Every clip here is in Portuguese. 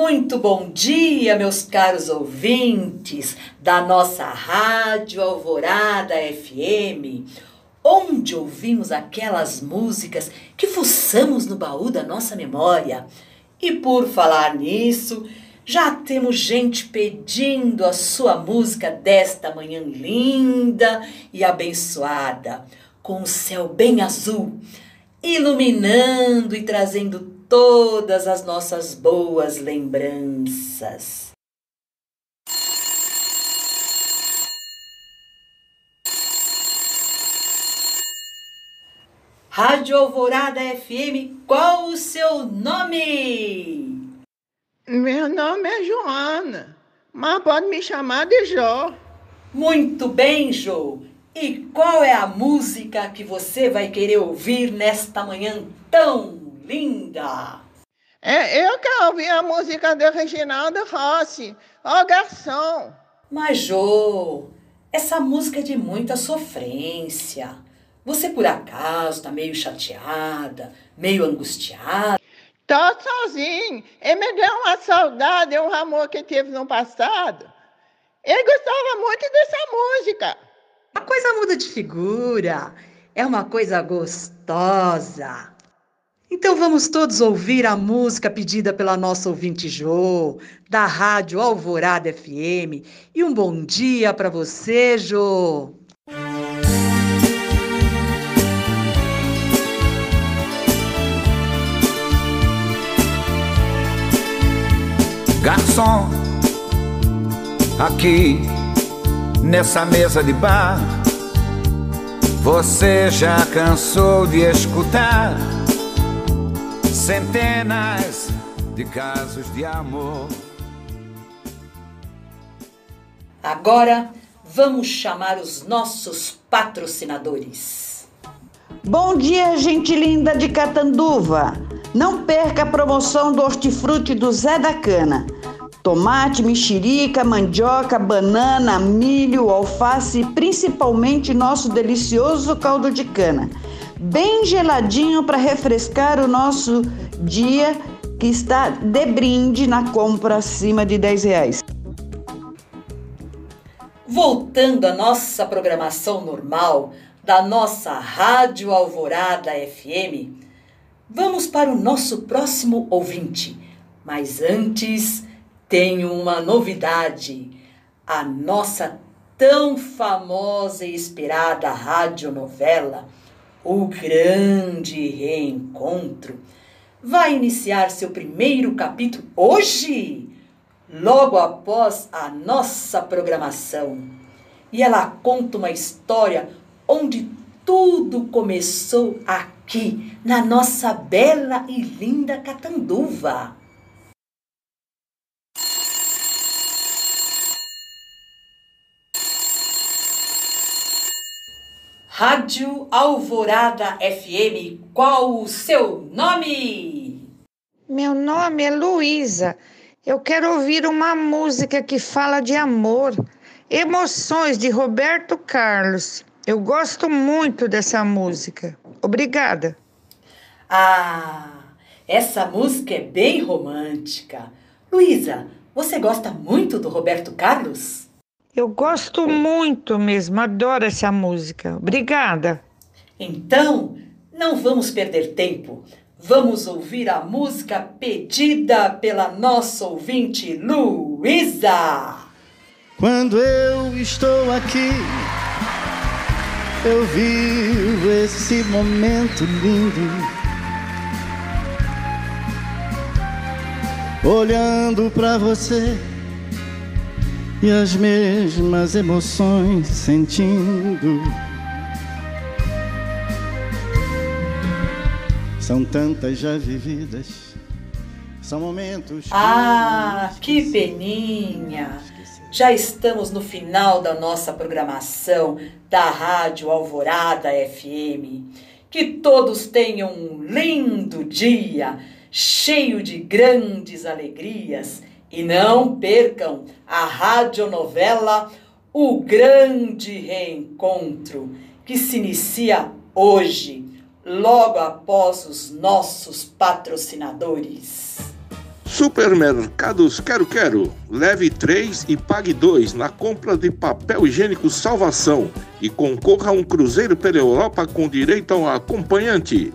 Muito bom dia, meus caros ouvintes da nossa Rádio Alvorada FM, onde ouvimos aquelas músicas que fuçamos no baú da nossa memória. E por falar nisso, já temos gente pedindo a sua música desta manhã linda e abençoada, com o céu bem azul, iluminando e trazendo todas as nossas boas lembranças. Rádio Alvorada FM, qual o seu nome? Meu nome é Joana, mas pode me chamar de Jó. Muito bem, Jô. E qual é a música que você vai querer ouvir nesta manhã tão linda. É, eu quero ouvir a música do Reginaldo Rossi, Ó Garçom. Mas, Jô, essa música é de muita sofrência. Você, por acaso, está meio chateada, meio angustiada? Tô sozinho. Ele me deu uma saudade, um amor que tive no passado. Ele gostava muito dessa música. A coisa muda de figura. É uma coisa gostosa. Então vamos todos ouvir a música pedida pela nossa ouvinte Jô, da Rádio Alvorada FM. E um bom dia para você, Jô. Garçom, aqui nessa mesa de bar, você já cansou de escutar? Centenas de casos de amor. Agora vamos chamar os nossos patrocinadores. Bom dia, gente linda de Catanduva. Não perca a promoção do hortifruti do Zé da Cana. Tomate, mexerica, mandioca, banana, milho, alface e principalmente nosso delicioso caldo de cana bem geladinho para refrescar o nosso dia que está de brinde na compra acima de 10 reais. Voltando à nossa programação normal da nossa Rádio Alvorada FM, vamos para o nosso próximo ouvinte. Mas antes, tenho uma novidade. A nossa tão famosa e esperada radionovela novela o grande reencontro, vai iniciar seu primeiro capítulo hoje, logo após a nossa programação. E ela conta uma história onde tudo começou aqui, na nossa bela e linda Catanduva. Rádio Alvorada FM, qual o seu nome? Meu nome é Luísa. Eu quero ouvir uma música que fala de amor, emoções de Roberto Carlos. Eu gosto muito dessa música. Obrigada. Ah, essa música é bem romântica. Luísa, você gosta muito do Roberto Carlos? Eu gosto muito mesmo, adoro essa música. Obrigada. Então, não vamos perder tempo. Vamos ouvir a música pedida pela nossa ouvinte Luísa. Quando eu estou aqui, eu vivo esse momento lindo. Olhando para você e as mesmas emoções sentindo. São tantas já vividas, são momentos. Ah, que peninha! Já estamos no final da nossa programação da Rádio Alvorada FM. Que todos tenham um lindo dia, cheio de grandes alegrias e não percam a radionovela O Grande Reencontro, que se inicia hoje, logo após os nossos patrocinadores. Supermercados Quero Quero. Leve 3 e pague 2 na compra de papel higiênico Salvação e concorra a um cruzeiro pela Europa com direito a um acompanhante.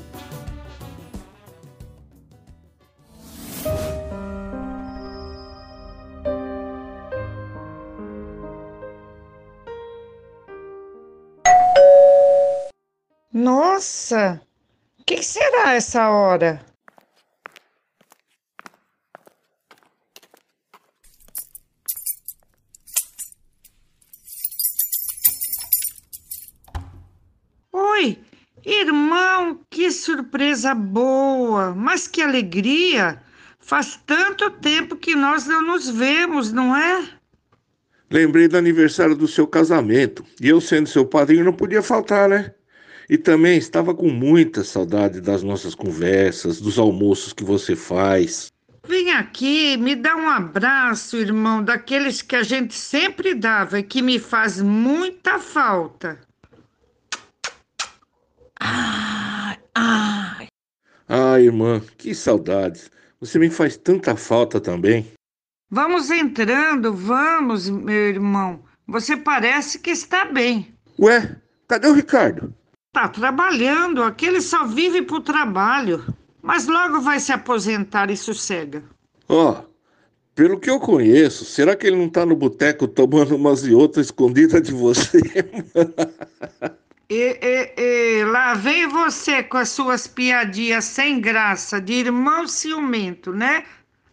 Nossa, o que será essa hora? Oi, irmão, que surpresa boa, mas que alegria! Faz tanto tempo que nós não nos vemos, não é? Lembrei do aniversário do seu casamento e eu, sendo seu padrinho, não podia faltar, né? E também estava com muita saudade das nossas conversas, dos almoços que você faz. Vem aqui, me dá um abraço, irmão, daqueles que a gente sempre dava e que me faz muita falta. Ai, ai. Ah, irmã, que saudades. Você me faz tanta falta também. Vamos entrando, vamos, meu irmão. Você parece que está bem. Ué, cadê o Ricardo? Tá trabalhando, aquele só vive pro trabalho. Mas logo vai se aposentar e sossega. Ó, oh, pelo que eu conheço, será que ele não tá no boteco tomando umas e outras escondidas de você? e, e, e, lá vem você com as suas piadinhas sem graça de irmão ciumento, né?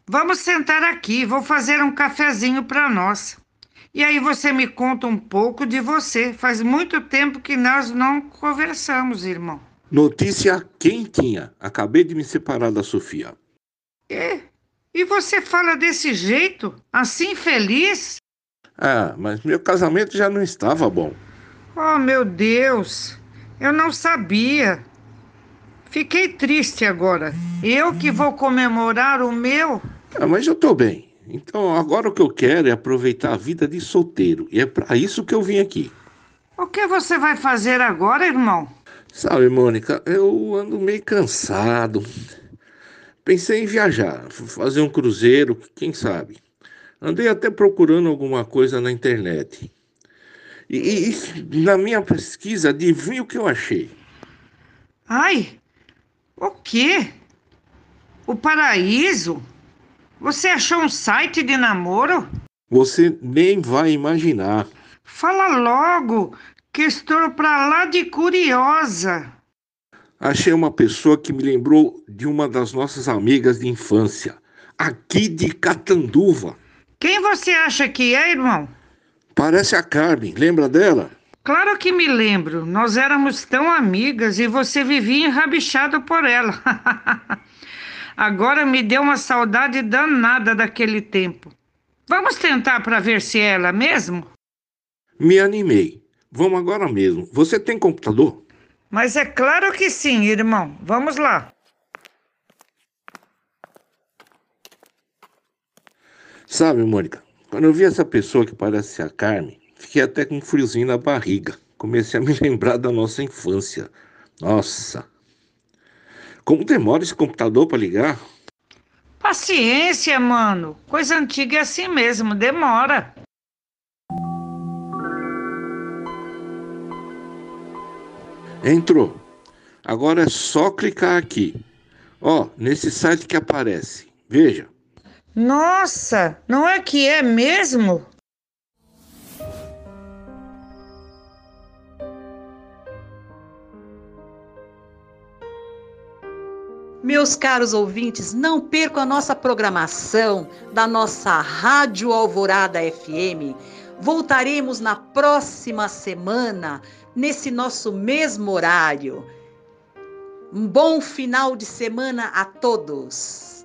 Vamos sentar aqui, vou fazer um cafezinho para nós. E aí você me conta um pouco de você. Faz muito tempo que nós não conversamos, irmão. Notícia quentinha. Acabei de me separar da Sofia. É? E você fala desse jeito? Assim feliz? Ah, mas meu casamento já não estava bom. Oh, meu Deus! Eu não sabia. Fiquei triste agora. Eu que vou comemorar o meu. Ah, mas eu tô bem. Então, agora o que eu quero é aproveitar a vida de solteiro. E é para isso que eu vim aqui. O que você vai fazer agora, irmão? Sabe, Mônica, eu ando meio cansado. Pensei em viajar, fazer um cruzeiro, quem sabe. Andei até procurando alguma coisa na internet. E, e na minha pesquisa, adivinha o que eu achei? Ai, o quê? O paraíso? Você achou um site de namoro? Você nem vai imaginar. Fala logo, que estou pra lá de curiosa. Achei uma pessoa que me lembrou de uma das nossas amigas de infância, aqui de Catanduva. Quem você acha que é, irmão? Parece a Carmen, lembra dela? Claro que me lembro. Nós éramos tão amigas e você vivia enrabixado por ela. Agora me deu uma saudade danada daquele tempo. Vamos tentar para ver se é ela mesmo? Me animei. Vamos agora mesmo. Você tem computador? Mas é claro que sim, irmão. Vamos lá. Sabe, Mônica, quando eu vi essa pessoa que parece a Carmen, fiquei até com um friozinho na barriga. Comecei a me lembrar da nossa infância. Nossa, como demora esse computador para ligar? Paciência, mano. Coisa antiga é assim mesmo, demora. Entrou. Agora é só clicar aqui. Ó, nesse site que aparece. Veja. Nossa, não é que é mesmo? Meus caros ouvintes, não percam a nossa programação da nossa Rádio Alvorada FM. Voltaremos na próxima semana, nesse nosso mesmo horário. Um bom final de semana a todos.